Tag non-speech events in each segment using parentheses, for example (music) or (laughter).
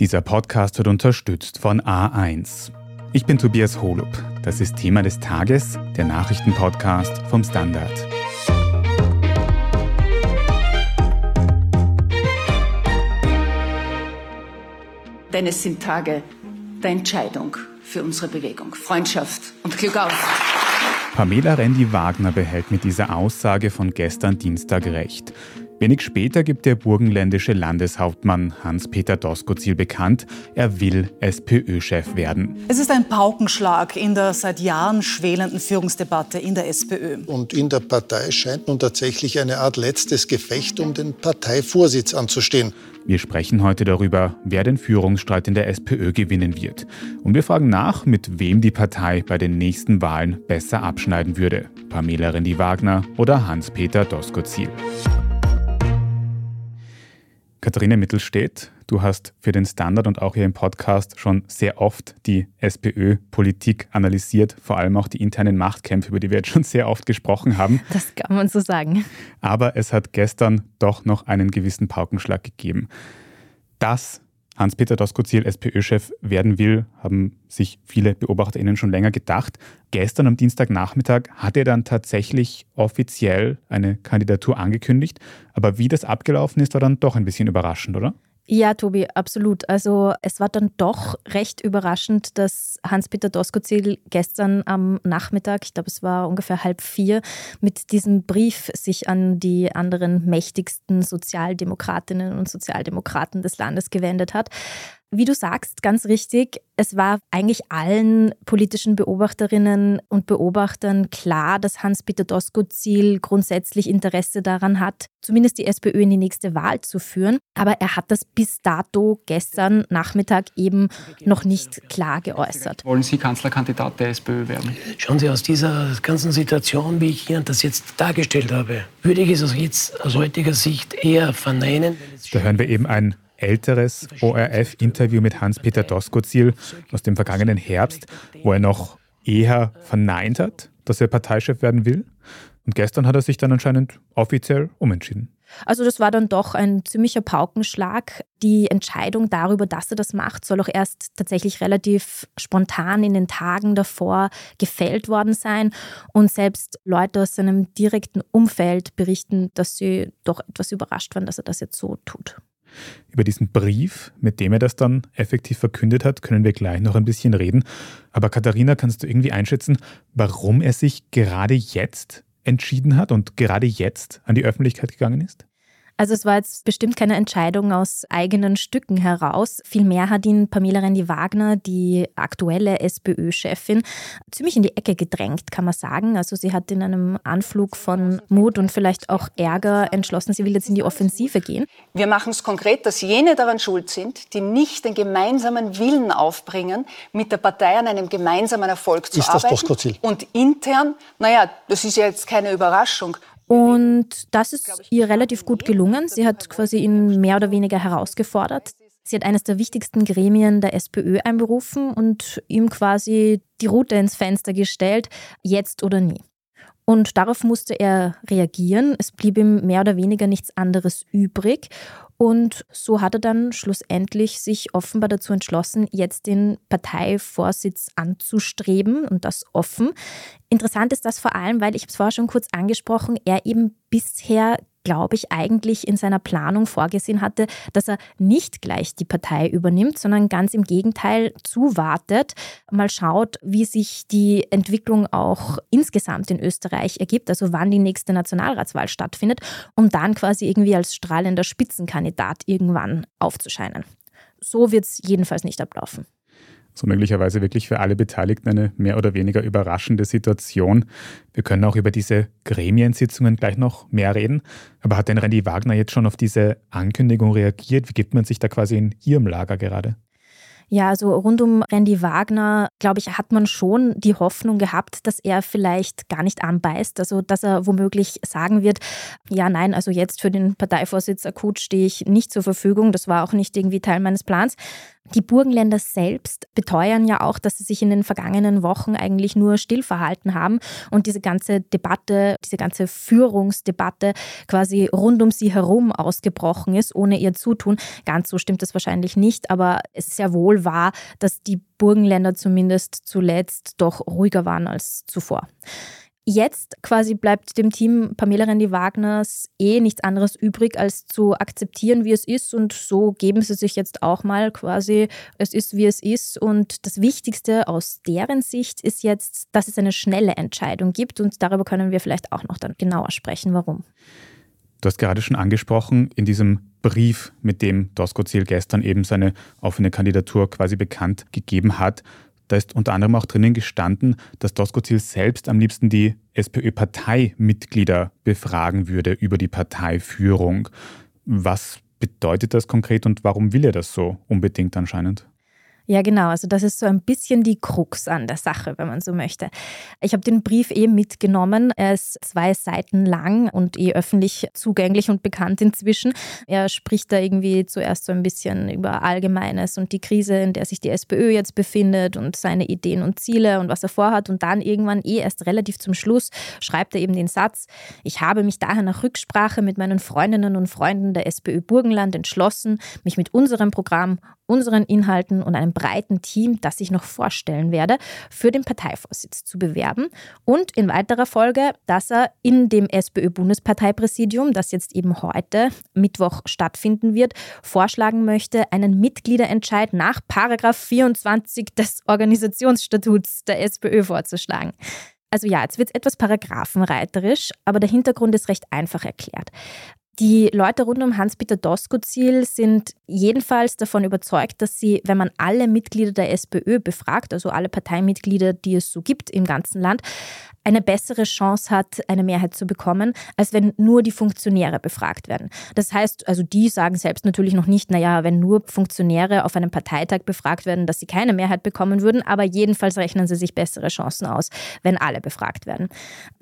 Dieser Podcast wird unterstützt von A1. Ich bin Tobias Holub. Das ist Thema des Tages, der Nachrichtenpodcast vom Standard. Denn es sind Tage der Entscheidung für unsere Bewegung. Freundschaft und Glück auf. Pamela Rendi-Wagner behält mit dieser Aussage von gestern Dienstag recht. Wenig später gibt der burgenländische Landeshauptmann Hans-Peter Doskozil bekannt, er will SPÖ-Chef werden. Es ist ein Paukenschlag in der seit Jahren schwelenden Führungsdebatte in der SPÖ. Und in der Partei scheint nun tatsächlich eine Art letztes Gefecht um den Parteivorsitz anzustehen. Wir sprechen heute darüber, wer den Führungsstreit in der SPÖ gewinnen wird. Und wir fragen nach, mit wem die Partei bei den nächsten Wahlen besser abschneiden würde. Pamela Rendi-Wagner oder Hans-Peter Doskozil. Katharina Mittelstedt, du hast für den Standard und auch hier im Podcast schon sehr oft die SPÖ-Politik analysiert, vor allem auch die internen Machtkämpfe, über die wir jetzt schon sehr oft gesprochen haben. Das kann man so sagen. Aber es hat gestern doch noch einen gewissen Paukenschlag gegeben. Das Hans-Peter Doskozil SPÖ-Chef werden will, haben sich viele BeobachterInnen schon länger gedacht. Gestern am Dienstagnachmittag hat er dann tatsächlich offiziell eine Kandidatur angekündigt. Aber wie das abgelaufen ist, war dann doch ein bisschen überraschend, oder? Ja, Tobi, absolut. Also es war dann doch recht überraschend, dass Hans-Peter Doskozil gestern am Nachmittag, ich glaube es war ungefähr halb vier, mit diesem Brief sich an die anderen mächtigsten Sozialdemokratinnen und Sozialdemokraten des Landes gewendet hat. Wie du sagst, ganz richtig, es war eigentlich allen politischen Beobachterinnen und Beobachtern klar, dass Hans-Peter Doskozil grundsätzlich Interesse daran hat, zumindest die SPÖ in die nächste Wahl zu führen. Aber er hat das bis dato gestern Nachmittag eben noch nicht klar geäußert. Wollen Sie Kanzlerkandidat der SPÖ werden? Schauen Sie, aus dieser ganzen Situation, wie ich Ihnen das jetzt dargestellt habe, würde ich es jetzt aus heutiger Sicht eher verneinen. Da hören wir eben ein älteres ORF-Interview mit Hans-Peter Doskozil aus dem vergangenen Herbst, wo er noch eher verneint hat, dass er Parteichef werden will. Und gestern hat er sich dann anscheinend offiziell umentschieden. Also das war dann doch ein ziemlicher Paukenschlag. Die Entscheidung darüber, dass er das macht, soll auch erst tatsächlich relativ spontan in den Tagen davor gefällt worden sein. Und selbst Leute aus seinem direkten Umfeld berichten, dass sie doch etwas überrascht waren, dass er das jetzt so tut. Über diesen Brief, mit dem er das dann effektiv verkündet hat, können wir gleich noch ein bisschen reden. Aber Katharina, kannst du irgendwie einschätzen, warum er sich gerade jetzt entschieden hat und gerade jetzt an die Öffentlichkeit gegangen ist? Also es war jetzt bestimmt keine Entscheidung aus eigenen Stücken heraus. Vielmehr hat ihn Pamela Rendi-Wagner, die aktuelle SPÖ-Chefin, ziemlich in die Ecke gedrängt, kann man sagen. Also sie hat in einem Anflug von Mut und vielleicht auch Ärger entschlossen, sie will jetzt in die Offensive gehen. Wir machen es konkret, dass jene daran schuld sind, die nicht den gemeinsamen Willen aufbringen, mit der Partei an einem gemeinsamen Erfolg zu ist arbeiten. Das das und intern, naja, das ist ja jetzt keine Überraschung, und das ist ihr relativ gut gelungen. Sie hat quasi ihn mehr oder weniger herausgefordert. Sie hat eines der wichtigsten Gremien der SPÖ einberufen und ihm quasi die Route ins Fenster gestellt, jetzt oder nie. Und darauf musste er reagieren. Es blieb ihm mehr oder weniger nichts anderes übrig. Und so hat er dann schlussendlich sich offenbar dazu entschlossen, jetzt den Parteivorsitz anzustreben und das offen. Interessant ist das vor allem, weil ich habe es vorher schon kurz angesprochen, er eben bisher glaube ich, eigentlich in seiner Planung vorgesehen hatte, dass er nicht gleich die Partei übernimmt, sondern ganz im Gegenteil zuwartet, mal schaut, wie sich die Entwicklung auch insgesamt in Österreich ergibt, also wann die nächste Nationalratswahl stattfindet, um dann quasi irgendwie als strahlender Spitzenkandidat irgendwann aufzuscheinen. So wird es jedenfalls nicht ablaufen so möglicherweise wirklich für alle Beteiligten eine mehr oder weniger überraschende Situation. Wir können auch über diese Gremiensitzungen gleich noch mehr reden. Aber hat denn Randy Wagner jetzt schon auf diese Ankündigung reagiert? Wie gibt man sich da quasi in Ihrem Lager gerade? Ja, also rund um Randy Wagner, glaube ich, hat man schon die Hoffnung gehabt, dass er vielleicht gar nicht anbeißt. Also, dass er womöglich sagen wird, ja, nein, also jetzt für den Parteivorsitz akut stehe ich nicht zur Verfügung. Das war auch nicht irgendwie Teil meines Plans. Die Burgenländer selbst beteuern ja auch, dass sie sich in den vergangenen Wochen eigentlich nur still verhalten haben und diese ganze Debatte, diese ganze Führungsdebatte quasi rund um sie herum ausgebrochen ist, ohne ihr Zutun. Ganz so stimmt es wahrscheinlich nicht, aber es ist sehr wohl wahr, dass die Burgenländer zumindest zuletzt doch ruhiger waren als zuvor. Jetzt quasi bleibt dem Team Pamela Rendi-Wagners eh nichts anderes übrig, als zu akzeptieren, wie es ist. Und so geben sie sich jetzt auch mal quasi, es ist, wie es ist. Und das Wichtigste aus deren Sicht ist jetzt, dass es eine schnelle Entscheidung gibt. Und darüber können wir vielleicht auch noch dann genauer sprechen, warum. Du hast gerade schon angesprochen, in diesem Brief, mit dem Doskozil gestern eben seine offene Kandidatur quasi bekannt gegeben hat, da ist unter anderem auch drinnen gestanden, dass Doskozil selbst am liebsten die SPÖ-Parteimitglieder befragen würde über die Parteiführung. Was bedeutet das konkret und warum will er das so unbedingt anscheinend? Ja, genau. Also das ist so ein bisschen die Krux an der Sache, wenn man so möchte. Ich habe den Brief eh mitgenommen. Er ist zwei Seiten lang und eh öffentlich zugänglich und bekannt inzwischen. Er spricht da irgendwie zuerst so ein bisschen über Allgemeines und die Krise, in der sich die SPÖ jetzt befindet und seine Ideen und Ziele und was er vorhat. Und dann irgendwann eh erst relativ zum Schluss schreibt er eben den Satz, ich habe mich daher nach Rücksprache mit meinen Freundinnen und Freunden der SPÖ Burgenland entschlossen, mich mit unserem Programm unseren Inhalten und einem breiten Team, das ich noch vorstellen werde, für den Parteivorsitz zu bewerben und in weiterer Folge, dass er in dem SPÖ-Bundesparteipräsidium, das jetzt eben heute Mittwoch stattfinden wird, vorschlagen möchte, einen Mitgliederentscheid nach Paragraph 24 des Organisationsstatuts der SPÖ vorzuschlagen. Also ja, jetzt wird es etwas paragraphenreiterisch, aber der Hintergrund ist recht einfach erklärt. Die Leute rund um Hans-Peter Doskozil sind jedenfalls davon überzeugt, dass sie, wenn man alle Mitglieder der SPÖ befragt, also alle Parteimitglieder, die es so gibt im ganzen Land, eine bessere Chance hat, eine Mehrheit zu bekommen, als wenn nur die Funktionäre befragt werden. Das heißt, also die sagen selbst natürlich noch nicht, naja, wenn nur Funktionäre auf einem Parteitag befragt werden, dass sie keine Mehrheit bekommen würden, aber jedenfalls rechnen sie sich bessere Chancen aus, wenn alle befragt werden.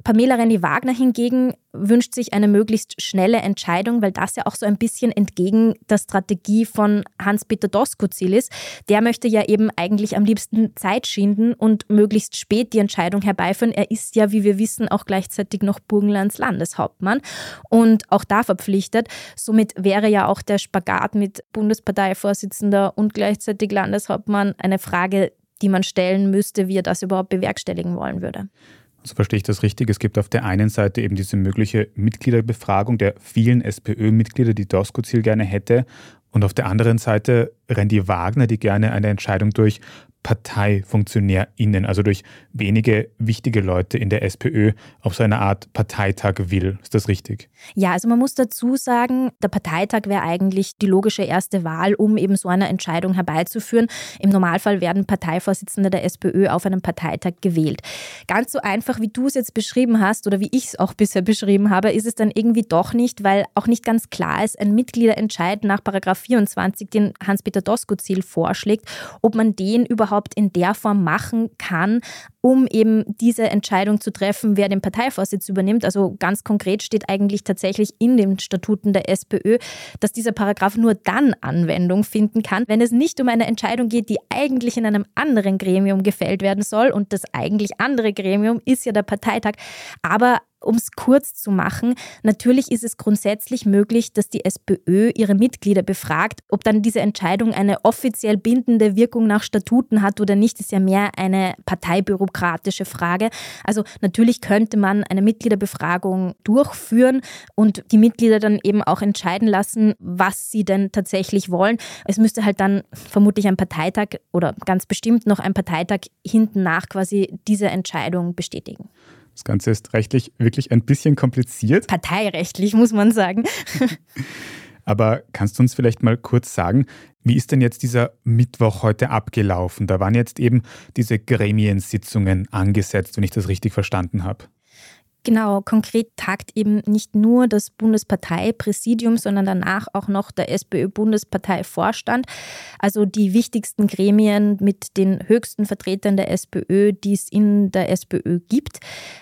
Pamela Rendi-Wagner hingegen wünscht sich eine möglichst schnelle Entscheidung, weil das ja auch so ein bisschen entgegen der Strategie von Hans-Peter Doskozil ist. Der möchte ja eben eigentlich am liebsten Zeit schinden und möglichst spät die Entscheidung herbeiführen. Er ist ja, wie wir wissen, auch gleichzeitig noch Burgenlands Landeshauptmann und auch da verpflichtet. Somit wäre ja auch der Spagat mit Bundesparteivorsitzender und gleichzeitig Landeshauptmann eine Frage, die man stellen müsste, wie er das überhaupt bewerkstelligen wollen würde. Also verstehe ich das richtig? Es gibt auf der einen Seite eben diese mögliche Mitgliederbefragung der vielen SPÖ-Mitglieder, die Doskozil gerne hätte. Und auf der anderen Seite Randy Wagner, die gerne eine Entscheidung durch ParteifunktionärInnen, also durch wenige wichtige Leute in der SPÖ, auf so eine Art Parteitag will. Ist das richtig? Ja, also man muss dazu sagen, der Parteitag wäre eigentlich die logische erste Wahl, um eben so eine Entscheidung herbeizuführen. Im Normalfall werden Parteivorsitzende der SPÖ auf einem Parteitag gewählt. Ganz so einfach, wie du es jetzt beschrieben hast oder wie ich es auch bisher beschrieben habe, ist es dann irgendwie doch nicht, weil auch nicht ganz klar ist, ein Mitgliederentscheid nach 24, den Hans-Peter Doskozil vorschlägt, ob man den überhaupt überhaupt in der Form machen kann, um eben diese Entscheidung zu treffen, wer den Parteivorsitz übernimmt. Also ganz konkret steht eigentlich tatsächlich in den Statuten der SPÖ, dass dieser Paragraph nur dann Anwendung finden kann, wenn es nicht um eine Entscheidung geht, die eigentlich in einem anderen Gremium gefällt werden soll. Und das eigentlich andere Gremium ist ja der Parteitag. Aber um es kurz zu machen, natürlich ist es grundsätzlich möglich, dass die SPÖ ihre Mitglieder befragt. Ob dann diese Entscheidung eine offiziell bindende Wirkung nach Statuten hat oder nicht, ist ja mehr eine parteibürokratische Frage. Also natürlich könnte man eine Mitgliederbefragung durchführen und die Mitglieder dann eben auch entscheiden lassen, was sie denn tatsächlich wollen. Es müsste halt dann vermutlich ein Parteitag oder ganz bestimmt noch ein Parteitag hinten nach quasi diese Entscheidung bestätigen. Das Ganze ist rechtlich wirklich ein bisschen kompliziert. Parteirechtlich, muss man sagen. (laughs) Aber kannst du uns vielleicht mal kurz sagen, wie ist denn jetzt dieser Mittwoch heute abgelaufen? Da waren jetzt eben diese Gremiensitzungen angesetzt, wenn ich das richtig verstanden habe. Genau, konkret tagt eben nicht nur das Bundesparteipräsidium, sondern danach auch noch der SPÖ-Bundesparteivorstand, also die wichtigsten Gremien mit den höchsten Vertretern der SPÖ, die es in der SPÖ gibt.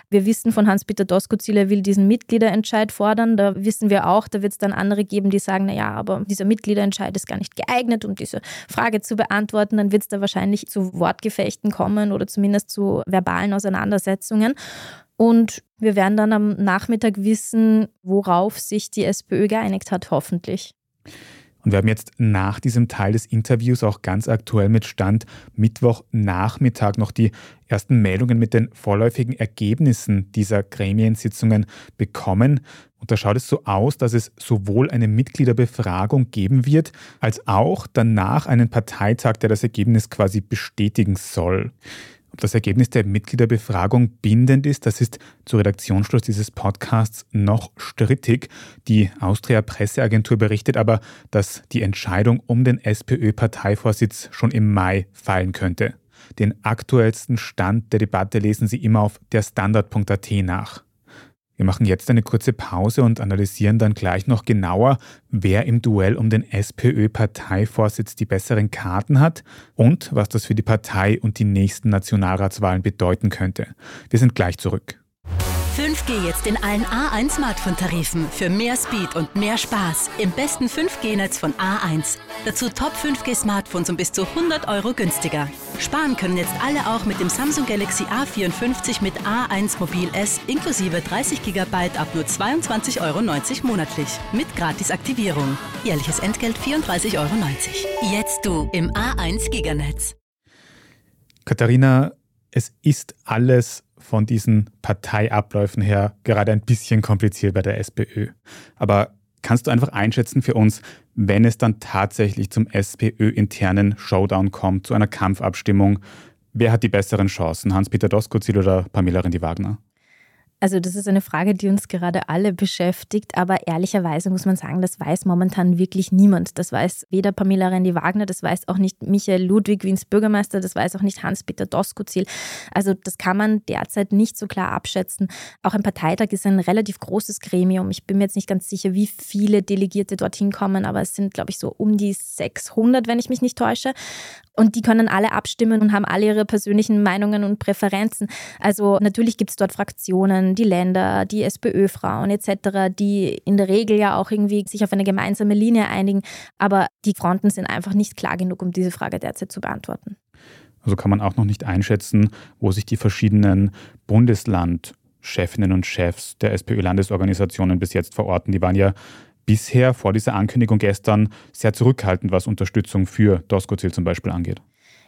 Wir wissen von Hans-Peter Doskozil, er will diesen Mitgliederentscheid fordern. Da wissen wir auch, da wird es dann andere geben, die sagen, naja, aber dieser Mitgliederentscheid ist gar nicht geeignet, um diese Frage zu beantworten. Dann wird es da wahrscheinlich zu Wortgefechten kommen oder zumindest zu verbalen Auseinandersetzungen. Und wir werden dann am Nachmittag wissen, worauf sich die SPÖ geeinigt hat, hoffentlich. Und wir haben jetzt nach diesem Teil des Interviews auch ganz aktuell mit Stand Mittwochnachmittag noch die ersten Meldungen mit den vorläufigen Ergebnissen dieser Gremiensitzungen bekommen. Und da schaut es so aus, dass es sowohl eine Mitgliederbefragung geben wird, als auch danach einen Parteitag, der das Ergebnis quasi bestätigen soll. Ob das Ergebnis der Mitgliederbefragung bindend ist, das ist zu Redaktionsschluss dieses Podcasts noch strittig. Die Austria Presseagentur berichtet aber, dass die Entscheidung um den SPÖ-Parteivorsitz schon im Mai fallen könnte. Den aktuellsten Stand der Debatte lesen Sie immer auf der Standard.at nach. Wir machen jetzt eine kurze Pause und analysieren dann gleich noch genauer, wer im Duell um den SPÖ-Parteivorsitz die besseren Karten hat und was das für die Partei und die nächsten Nationalratswahlen bedeuten könnte. Wir sind gleich zurück. 5G jetzt in allen A1 Smartphone-Tarifen für mehr Speed und mehr Spaß im besten 5G-Netz von A1. Dazu Top 5G-Smartphones um bis zu 100 Euro günstiger. Sparen können jetzt alle auch mit dem Samsung Galaxy A54 mit A1 Mobil S inklusive 30 GB ab nur 22,90 Euro monatlich. Mit Gratisaktivierung. Jährliches Entgelt 34,90 Euro. Jetzt du im A1 Giganetz. Katharina, es ist alles von diesen Parteiabläufen her gerade ein bisschen kompliziert bei der SPÖ. Aber kannst du einfach einschätzen für uns, wenn es dann tatsächlich zum SPÖ-internen Showdown kommt, zu einer Kampfabstimmung, wer hat die besseren Chancen, Hans-Peter Doskozil oder Pamela Rendi-Wagner? Also das ist eine Frage, die uns gerade alle beschäftigt, aber ehrlicherweise muss man sagen, das weiß momentan wirklich niemand. Das weiß weder Pamela Rendi-Wagner, das weiß auch nicht Michael Ludwig Wiens Bürgermeister, das weiß auch nicht Hans-Peter Doskozil. Also das kann man derzeit nicht so klar abschätzen. Auch ein Parteitag ist ein relativ großes Gremium. Ich bin mir jetzt nicht ganz sicher, wie viele Delegierte dorthin kommen, aber es sind, glaube ich, so um die 600, wenn ich mich nicht täusche. Und die können alle abstimmen und haben alle ihre persönlichen Meinungen und Präferenzen. Also natürlich gibt es dort Fraktionen, die Länder, die SPÖ-Frauen etc., die in der Regel ja auch irgendwie sich auf eine gemeinsame Linie einigen. Aber die Fronten sind einfach nicht klar genug, um diese Frage derzeit zu beantworten. Also kann man auch noch nicht einschätzen, wo sich die verschiedenen Bundeslandchefinnen und Chefs der SPÖ-Landesorganisationen bis jetzt verorten. Die waren ja bisher vor dieser Ankündigung gestern sehr zurückhaltend, was Unterstützung für Doskozil zum Beispiel angeht.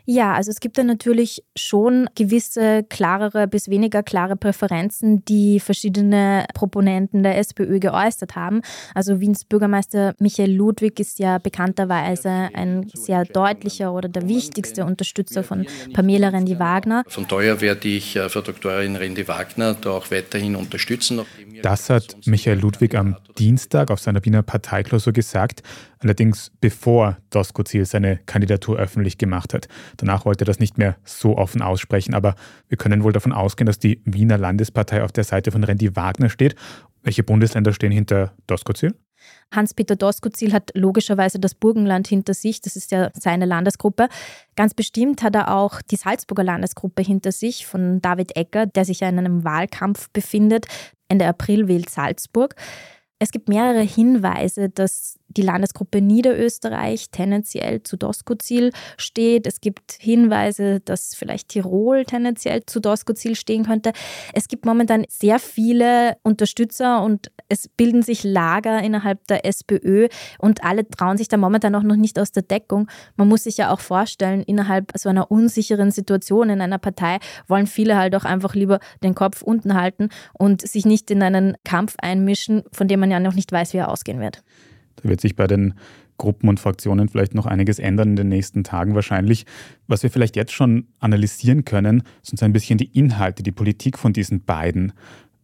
Ja, also es gibt da natürlich schon gewisse klarere bis weniger klare Präferenzen, die verschiedene Proponenten der SPÖ geäußert haben. Also Wiens Bürgermeister Michael Ludwig ist ja bekannterweise ein sehr deutlicher oder der wichtigste Unterstützer von Pamela Rendi-Wagner. Von daher werde ich äh, Frau Doktorin Rendi-Wagner da auch weiterhin unterstützen. Das hat Michael Ludwig am Dienstag auf seiner Wiener Parteiklausur gesagt, allerdings bevor Doskozil seine Kandidatur öffentlich gemacht hat. Danach wollte er das nicht mehr so offen aussprechen, aber wir können wohl davon ausgehen, dass die Wiener Landespartei auf der Seite von Randy Wagner steht. Welche Bundesländer stehen hinter Doskozil? Hans-Peter Doskozil hat logischerweise das Burgenland hinter sich, das ist ja seine Landesgruppe. Ganz bestimmt hat er auch die Salzburger Landesgruppe hinter sich von David Ecker, der sich ja in einem Wahlkampf befindet. Ende April wählt Salzburg. Es gibt mehrere Hinweise, dass die Landesgruppe Niederösterreich tendenziell zu Doskozil steht. Es gibt Hinweise, dass vielleicht Tirol tendenziell zu Doskozil stehen könnte. Es gibt momentan sehr viele Unterstützer und es bilden sich Lager innerhalb der SPÖ und alle trauen sich da momentan auch noch nicht aus der Deckung. Man muss sich ja auch vorstellen, innerhalb so einer unsicheren Situation in einer Partei wollen viele halt auch einfach lieber den Kopf unten halten und sich nicht in einen Kampf einmischen, von dem man ja noch nicht weiß, wie er ausgehen wird. Da wird sich bei den Gruppen und Fraktionen vielleicht noch einiges ändern in den nächsten Tagen wahrscheinlich. Was wir vielleicht jetzt schon analysieren können, sind ein bisschen die Inhalte, die Politik von diesen beiden.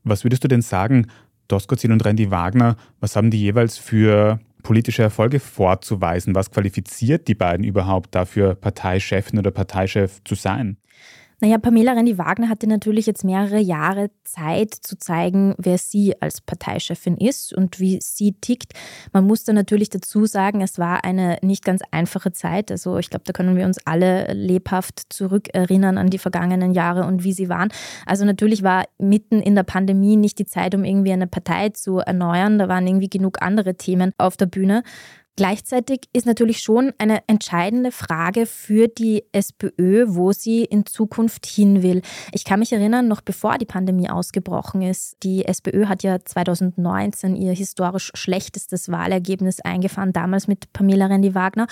Was würdest du denn sagen, Doskozil und Randy Wagner, was haben die jeweils für politische Erfolge vorzuweisen? Was qualifiziert die beiden überhaupt dafür, Parteichefin oder Parteichef zu sein? Naja, Pamela Rendi-Wagner hatte natürlich jetzt mehrere Jahre Zeit zu zeigen, wer sie als Parteichefin ist und wie sie tickt. Man muss da natürlich dazu sagen, es war eine nicht ganz einfache Zeit. Also ich glaube, da können wir uns alle lebhaft zurückerinnern an die vergangenen Jahre und wie sie waren. Also natürlich war mitten in der Pandemie nicht die Zeit, um irgendwie eine Partei zu erneuern. Da waren irgendwie genug andere Themen auf der Bühne. Gleichzeitig ist natürlich schon eine entscheidende Frage für die SPÖ, wo sie in Zukunft hin will. Ich kann mich erinnern, noch bevor die Pandemie ausgebrochen ist, die SPÖ hat ja 2019 ihr historisch schlechtestes Wahlergebnis eingefahren, damals mit Pamela Rendi-Wagner.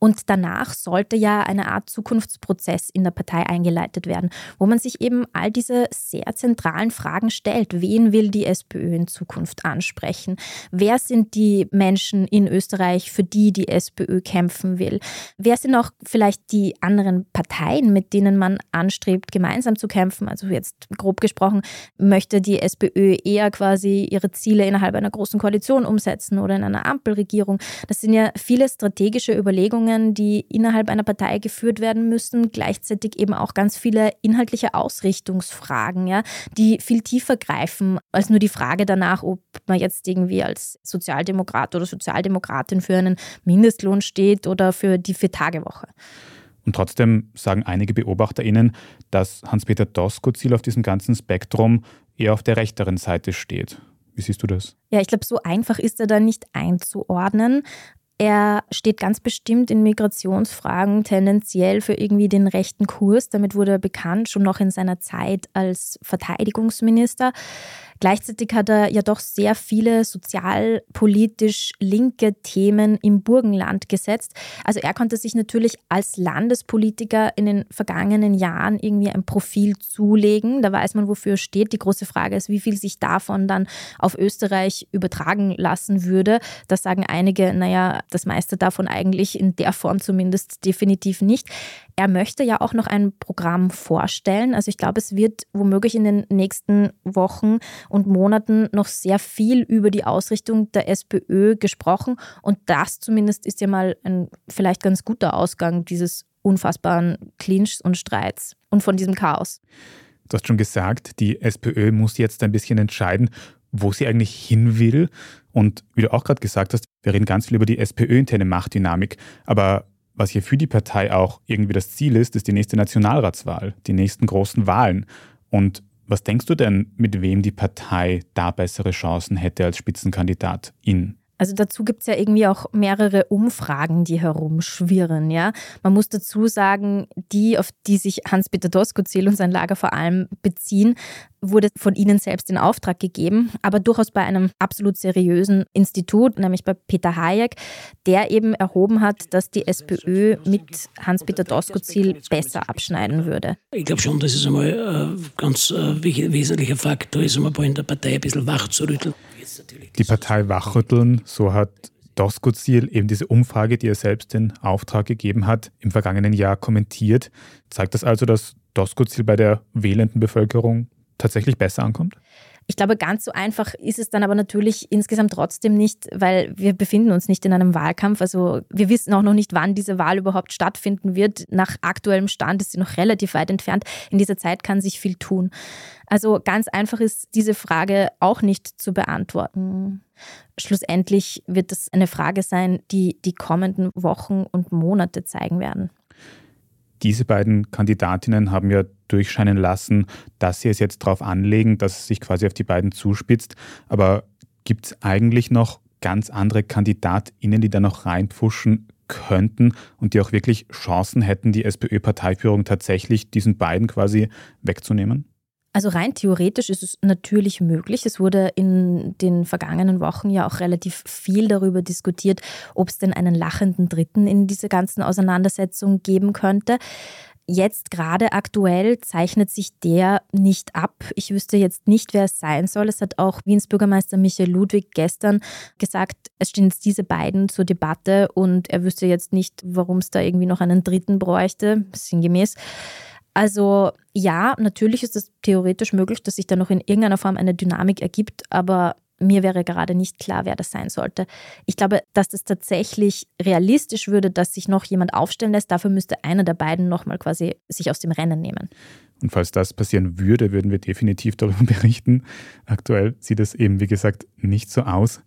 Und danach sollte ja eine Art Zukunftsprozess in der Partei eingeleitet werden, wo man sich eben all diese sehr zentralen Fragen stellt. Wen will die SPÖ in Zukunft ansprechen? Wer sind die Menschen in Österreich, Österreich, für die die SPÖ kämpfen will? Wer sind auch vielleicht die anderen Parteien, mit denen man anstrebt, gemeinsam zu kämpfen? Also jetzt grob gesprochen, möchte die SPÖ eher quasi ihre Ziele innerhalb einer großen Koalition umsetzen oder in einer Ampelregierung? Das sind ja viele strategische Überlegungen, die innerhalb einer Partei geführt werden müssen, gleichzeitig eben auch ganz viele inhaltliche Ausrichtungsfragen, ja, die viel tiefer greifen als nur die Frage danach, ob man jetzt irgendwie als Sozialdemokrat oder Sozialdemokratin für einen Mindestlohn steht oder für die Vier-Tage-Woche. Und trotzdem sagen einige BeobachterInnen, dass Hans-Peter Doskozil auf diesem ganzen Spektrum eher auf der rechteren Seite steht. Wie siehst du das? Ja, ich glaube, so einfach ist er da nicht einzuordnen. Er steht ganz bestimmt in Migrationsfragen tendenziell für irgendwie den rechten Kurs. Damit wurde er bekannt, schon noch in seiner Zeit als Verteidigungsminister. Gleichzeitig hat er ja doch sehr viele sozialpolitisch linke Themen im Burgenland gesetzt. Also er konnte sich natürlich als Landespolitiker in den vergangenen Jahren irgendwie ein Profil zulegen. Da weiß man, wofür er steht. Die große Frage ist, wie viel sich davon dann auf Österreich übertragen lassen würde. Da sagen einige, naja, das meiste davon eigentlich in der Form zumindest definitiv nicht. Er möchte ja auch noch ein Programm vorstellen. Also ich glaube, es wird womöglich in den nächsten Wochen und Monaten noch sehr viel über die Ausrichtung der SPÖ gesprochen. Und das zumindest ist ja mal ein vielleicht ganz guter Ausgang dieses unfassbaren Clinchs und Streits und von diesem Chaos. Du hast schon gesagt, die SPÖ muss jetzt ein bisschen entscheiden, wo sie eigentlich hin will. Und wie du auch gerade gesagt hast, wir reden ganz viel über die SPÖ-interne Machtdynamik. Aber was hier für die Partei auch irgendwie das Ziel ist, ist die nächste Nationalratswahl, die nächsten großen Wahlen. Und was denkst du denn, mit wem die Partei da bessere Chancen hätte als Spitzenkandidatin? Also dazu gibt es ja irgendwie auch mehrere Umfragen, die herumschwirren. Ja? Man muss dazu sagen, die, auf die sich Hans-Peter Doskozil und sein Lager vor allem beziehen, wurde von ihnen selbst in Auftrag gegeben, aber durchaus bei einem absolut seriösen Institut, nämlich bei Peter Hayek, der eben erhoben hat, dass die SPÖ mit Hans-Peter Doskozil besser abschneiden würde. Ich glaube schon, dass es einmal ein äh, ganz äh, wesentlicher Faktor ist, um in der Partei ein bisschen wach zu rütteln. Die Partei wachrütteln, so hat Doskozil eben diese Umfrage, die er selbst in Auftrag gegeben hat, im vergangenen Jahr kommentiert. Zeigt das also, dass Doskozil bei der wählenden Bevölkerung tatsächlich besser ankommt? Ich glaube, ganz so einfach ist es dann aber natürlich insgesamt trotzdem nicht, weil wir befinden uns nicht in einem Wahlkampf. Also wir wissen auch noch nicht, wann diese Wahl überhaupt stattfinden wird. Nach aktuellem Stand ist sie noch relativ weit entfernt. In dieser Zeit kann sich viel tun. Also ganz einfach ist diese Frage auch nicht zu beantworten. Schlussendlich wird es eine Frage sein, die die kommenden Wochen und Monate zeigen werden. Diese beiden Kandidatinnen haben ja durchscheinen lassen, dass sie es jetzt darauf anlegen, dass es sich quasi auf die beiden zuspitzt. Aber gibt es eigentlich noch ganz andere KandidatInnen, die da noch reinpfuschen könnten und die auch wirklich Chancen hätten, die SPÖ-Parteiführung tatsächlich diesen beiden quasi wegzunehmen? Also rein theoretisch ist es natürlich möglich. Es wurde in den vergangenen Wochen ja auch relativ viel darüber diskutiert, ob es denn einen lachenden Dritten in dieser ganzen Auseinandersetzung geben könnte. Jetzt gerade aktuell zeichnet sich der nicht ab. Ich wüsste jetzt nicht, wer es sein soll. Es hat auch Wiens Bürgermeister Michael Ludwig gestern gesagt, es stehen jetzt diese beiden zur Debatte und er wüsste jetzt nicht, warum es da irgendwie noch einen Dritten bräuchte, sinngemäß. Also ja, natürlich ist es theoretisch möglich, dass sich da noch in irgendeiner Form eine Dynamik ergibt, aber mir wäre gerade nicht klar, wer das sein sollte. Ich glaube, dass das tatsächlich realistisch würde, dass sich noch jemand aufstellen lässt. Dafür müsste einer der beiden nochmal quasi sich aus dem Rennen nehmen. Und falls das passieren würde, würden wir definitiv darüber (laughs) berichten. Aktuell sieht es eben, wie gesagt, nicht so aus.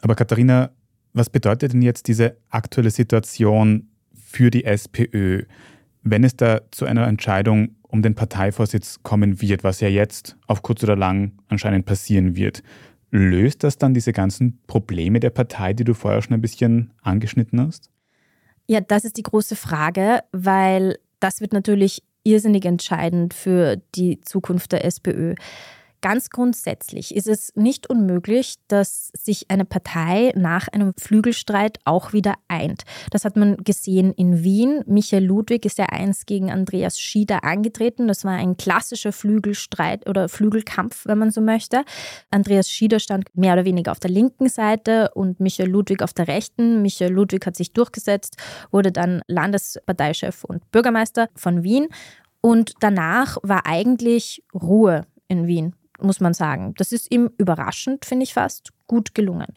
Aber Katharina, was bedeutet denn jetzt diese aktuelle Situation für die SPÖ, wenn es da zu einer Entscheidung um den Parteivorsitz kommen wird, was ja jetzt auf kurz oder lang anscheinend passieren wird? Löst das dann diese ganzen Probleme der Partei, die du vorher schon ein bisschen angeschnitten hast? Ja, das ist die große Frage, weil das wird natürlich irrsinnig entscheidend für die Zukunft der SPÖ. Ganz grundsätzlich ist es nicht unmöglich, dass sich eine Partei nach einem Flügelstreit auch wieder eint. Das hat man gesehen in Wien. Michael Ludwig ist ja einst gegen Andreas Schieder angetreten. Das war ein klassischer Flügelstreit oder Flügelkampf, wenn man so möchte. Andreas Schieder stand mehr oder weniger auf der linken Seite und Michael Ludwig auf der rechten. Michael Ludwig hat sich durchgesetzt, wurde dann Landesparteichef und Bürgermeister von Wien. Und danach war eigentlich Ruhe in Wien muss man sagen. Das ist ihm überraschend, finde ich fast, gut gelungen.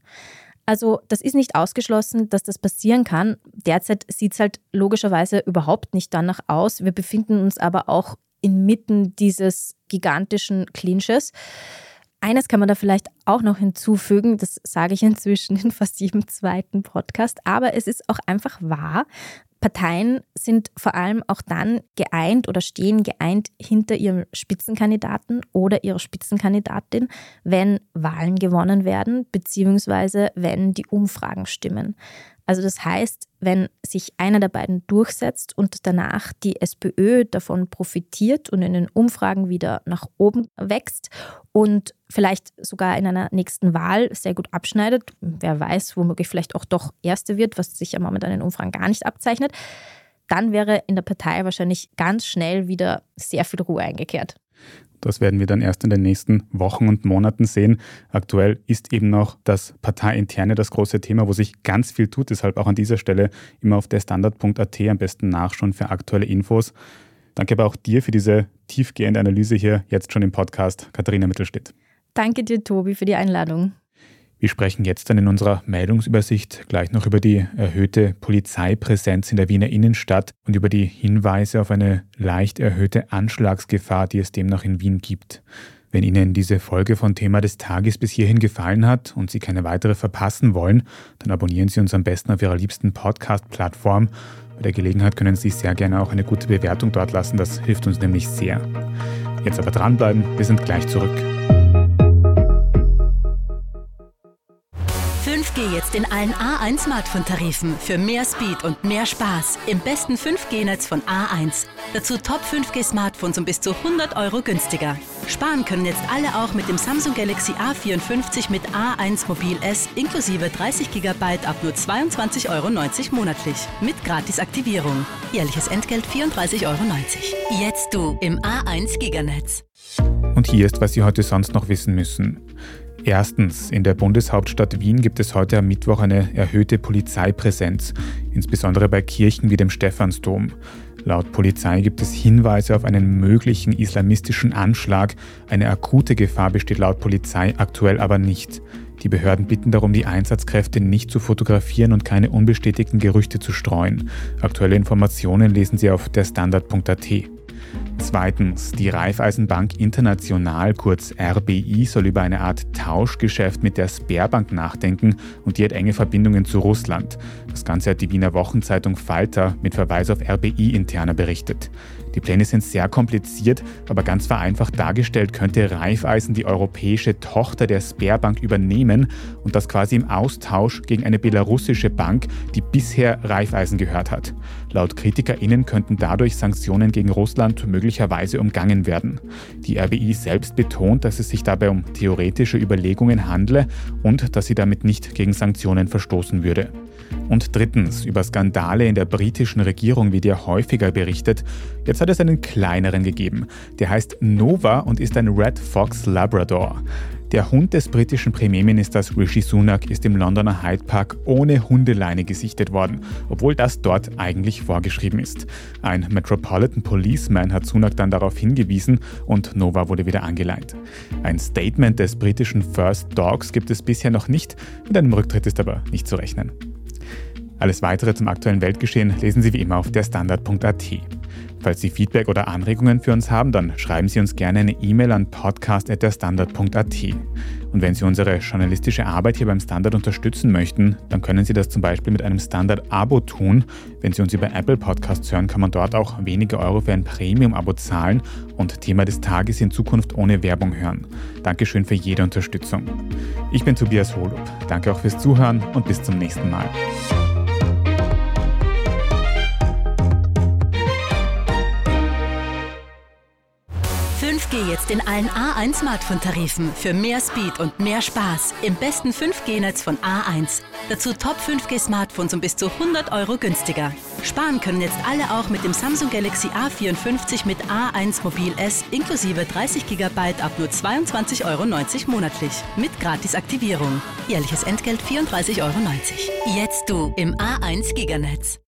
Also das ist nicht ausgeschlossen, dass das passieren kann. Derzeit sieht es halt logischerweise überhaupt nicht danach aus. Wir befinden uns aber auch inmitten dieses gigantischen Clinches. Eines kann man da vielleicht auch noch hinzufügen, das sage ich (laughs) inzwischen in fast jedem zweiten Podcast, aber es ist auch einfach wahr, Parteien sind vor allem auch dann geeint oder stehen geeint hinter ihrem Spitzenkandidaten oder ihrer Spitzenkandidatin, wenn Wahlen gewonnen werden, beziehungsweise wenn die Umfragen stimmen. Also das heißt, wenn sich einer der beiden durchsetzt und danach die SPÖ davon profitiert und in den Umfragen wieder nach oben wächst und vielleicht sogar in einer nächsten Wahl sehr gut abschneidet, wer weiß, womöglich vielleicht auch doch Erste wird, was sich ja momentan in den Umfragen gar nicht abzeichnet, dann wäre in der Partei wahrscheinlich ganz schnell wieder sehr viel Ruhe eingekehrt. Das werden wir dann erst in den nächsten Wochen und Monaten sehen. Aktuell ist eben noch das Parteiinterne das große Thema, wo sich ganz viel tut. Deshalb auch an dieser Stelle immer auf der Standard.at am besten nachschauen für aktuelle Infos. Danke aber auch dir für diese tiefgehende Analyse hier jetzt schon im Podcast, Katharina Mittelstedt. Danke dir, Tobi, für die Einladung. Wir sprechen jetzt dann in unserer Meldungsübersicht gleich noch über die erhöhte Polizeipräsenz in der Wiener Innenstadt und über die Hinweise auf eine leicht erhöhte Anschlagsgefahr, die es demnach in Wien gibt. Wenn Ihnen diese Folge von Thema des Tages bis hierhin gefallen hat und Sie keine weitere verpassen wollen, dann abonnieren Sie uns am besten auf Ihrer liebsten Podcast-Plattform. Bei der Gelegenheit können Sie sehr gerne auch eine gute Bewertung dort lassen, das hilft uns nämlich sehr. Jetzt aber dranbleiben, wir sind gleich zurück. 5G jetzt in allen A1 Smartphone-Tarifen für mehr Speed und mehr Spaß im besten 5G-Netz von A1. Dazu Top 5G-Smartphones um bis zu 100 Euro günstiger. Sparen können jetzt alle auch mit dem Samsung Galaxy A54 mit A1 Mobil S inklusive 30 GB ab nur 22,90 Euro monatlich. Mit Gratisaktivierung. Jährliches Entgelt 34,90 Euro. Jetzt du im A1 Giganetz. Und hier ist, was Sie heute sonst noch wissen müssen. Erstens, in der Bundeshauptstadt Wien gibt es heute am Mittwoch eine erhöhte Polizeipräsenz, insbesondere bei Kirchen wie dem Stephansdom. Laut Polizei gibt es Hinweise auf einen möglichen islamistischen Anschlag. Eine akute Gefahr besteht laut Polizei aktuell aber nicht. Die Behörden bitten darum, die Einsatzkräfte nicht zu fotografieren und keine unbestätigten Gerüchte zu streuen. Aktuelle Informationen lesen Sie auf derstandard.at. Zweitens, die Raiffeisenbank International, kurz RBI, soll über eine Art Tauschgeschäft mit der Sperrbank nachdenken und die hat enge Verbindungen zu Russland. Das Ganze hat die Wiener Wochenzeitung Falter mit Verweis auf RBI interner berichtet. Die Pläne sind sehr kompliziert, aber ganz vereinfacht dargestellt könnte Raiffeisen die europäische Tochter der Sperrbank übernehmen und das quasi im Austausch gegen eine belarussische Bank, die bisher Raiffeisen gehört hat. Laut KritikerInnen könnten dadurch Sanktionen gegen Russland möglicherweise umgangen werden. Die RBI selbst betont, dass es sich dabei um theoretische Überlegungen handle und dass sie damit nicht gegen Sanktionen verstoßen würde. Und drittens, über Skandale in der britischen Regierung wird ja häufiger berichtet. Jetzt hat es einen kleineren gegeben. Der heißt Nova und ist ein Red Fox Labrador. Der Hund des britischen Premierministers Rishi Sunak ist im Londoner Hyde Park ohne Hundeleine gesichtet worden, obwohl das dort eigentlich vorgeschrieben ist. Ein Metropolitan Policeman hat Sunak dann darauf hingewiesen und Nova wurde wieder angeleint. Ein Statement des britischen First Dogs gibt es bisher noch nicht, mit einem Rücktritt ist aber nicht zu rechnen. Alles weitere zum aktuellen Weltgeschehen lesen Sie wie immer auf der Standard.at. Falls Sie Feedback oder Anregungen für uns haben, dann schreiben Sie uns gerne eine E-Mail an podcast.derstandard.at. Und wenn Sie unsere journalistische Arbeit hier beim Standard unterstützen möchten, dann können Sie das zum Beispiel mit einem Standard-Abo tun. Wenn Sie uns über Apple Podcasts hören, kann man dort auch wenige Euro für ein Premium-Abo zahlen und Thema des Tages in Zukunft ohne Werbung hören. Dankeschön für jede Unterstützung. Ich bin Tobias Holub. Danke auch fürs Zuhören und bis zum nächsten Mal. Jetzt in allen A1 Smartphone-Tarifen für mehr Speed und mehr Spaß im besten 5G-Netz von A1. Dazu Top 5G-Smartphones um bis zu 100 Euro günstiger. Sparen können jetzt alle auch mit dem Samsung Galaxy A54 mit A1 Mobil S inklusive 30 GB ab nur 22,90 Euro monatlich mit Gratisaktivierung. Jährliches Entgelt 34,90 Euro. Jetzt du im A1 Giganetz.